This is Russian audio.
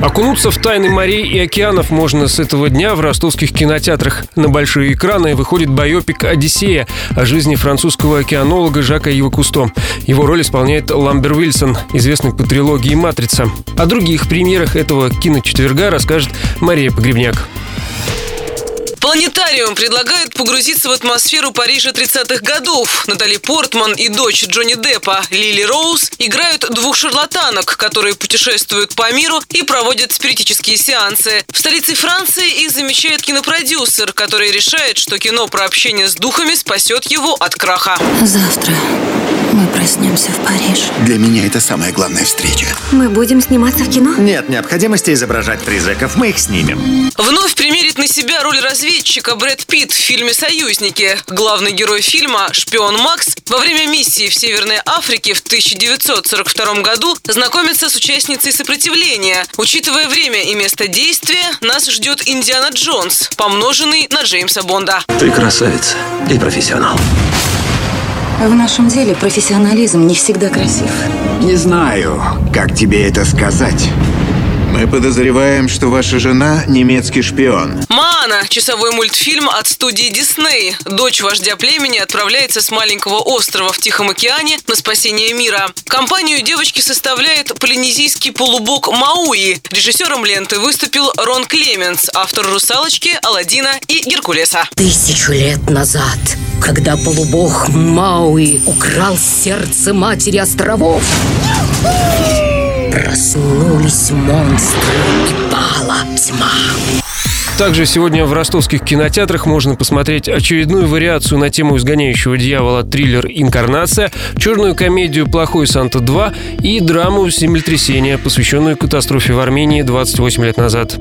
Окунуться в тайны морей и океанов можно с этого дня в ростовских кинотеатрах. На большие экраны выходит байопик «Одиссея» о жизни французского океанолога Жака Ива Кусто. Его роль исполняет Ламбер Уильсон, известный по трилогии «Матрица». О других премьерах этого киночетверга расскажет Мария Погребняк. Планетариум предлагает погрузиться в атмосферу Парижа 30-х годов. Натали Портман и дочь Джонни Деппа Лили Роуз играют двух шарлатанок, которые путешествуют по миру и проводят спиритические сеансы. В столице Франции их замечает кинопродюсер, который решает, что кино про общение с духами спасет его от краха. Завтра мы проснемся в Париже. Для меня это самая главная встреча. Мы будем сниматься в кино? Нет необходимости изображать призраков, мы их снимем. Вновь примерит на себя роль разведчика Брэд Питт в фильме «Союзники». Главный герой фильма, шпион Макс, во время миссии в Северной Африке в 1942 году знакомится с участницей сопротивления. Учитывая время и место действия, нас ждет Индиана Джонс, помноженный на Джеймса Бонда. Ты красавица и профессионал. В нашем деле профессионализм не всегда красив. Не знаю, как тебе это сказать. Мы подозреваем, что ваша жена немецкий шпион. «Маана» – часовой мультфильм от студии Дисней. Дочь вождя племени отправляется с маленького острова в Тихом океане на спасение мира. Компанию девочки составляет полинезийский полубог Мауи. Режиссером ленты выступил Рон Клеменс, автор «Русалочки», «Аладдина» и «Геркулеса». Тысячу лет назад, когда полубог Мауи украл сердце матери островов, проснулись монстры и пала тьма. Также сегодня в ростовских кинотеатрах можно посмотреть очередную вариацию на тему изгоняющего дьявола триллер «Инкарнация», черную комедию «Плохой Санта 2» и драму «Землетрясение», посвященную катастрофе в Армении 28 лет назад.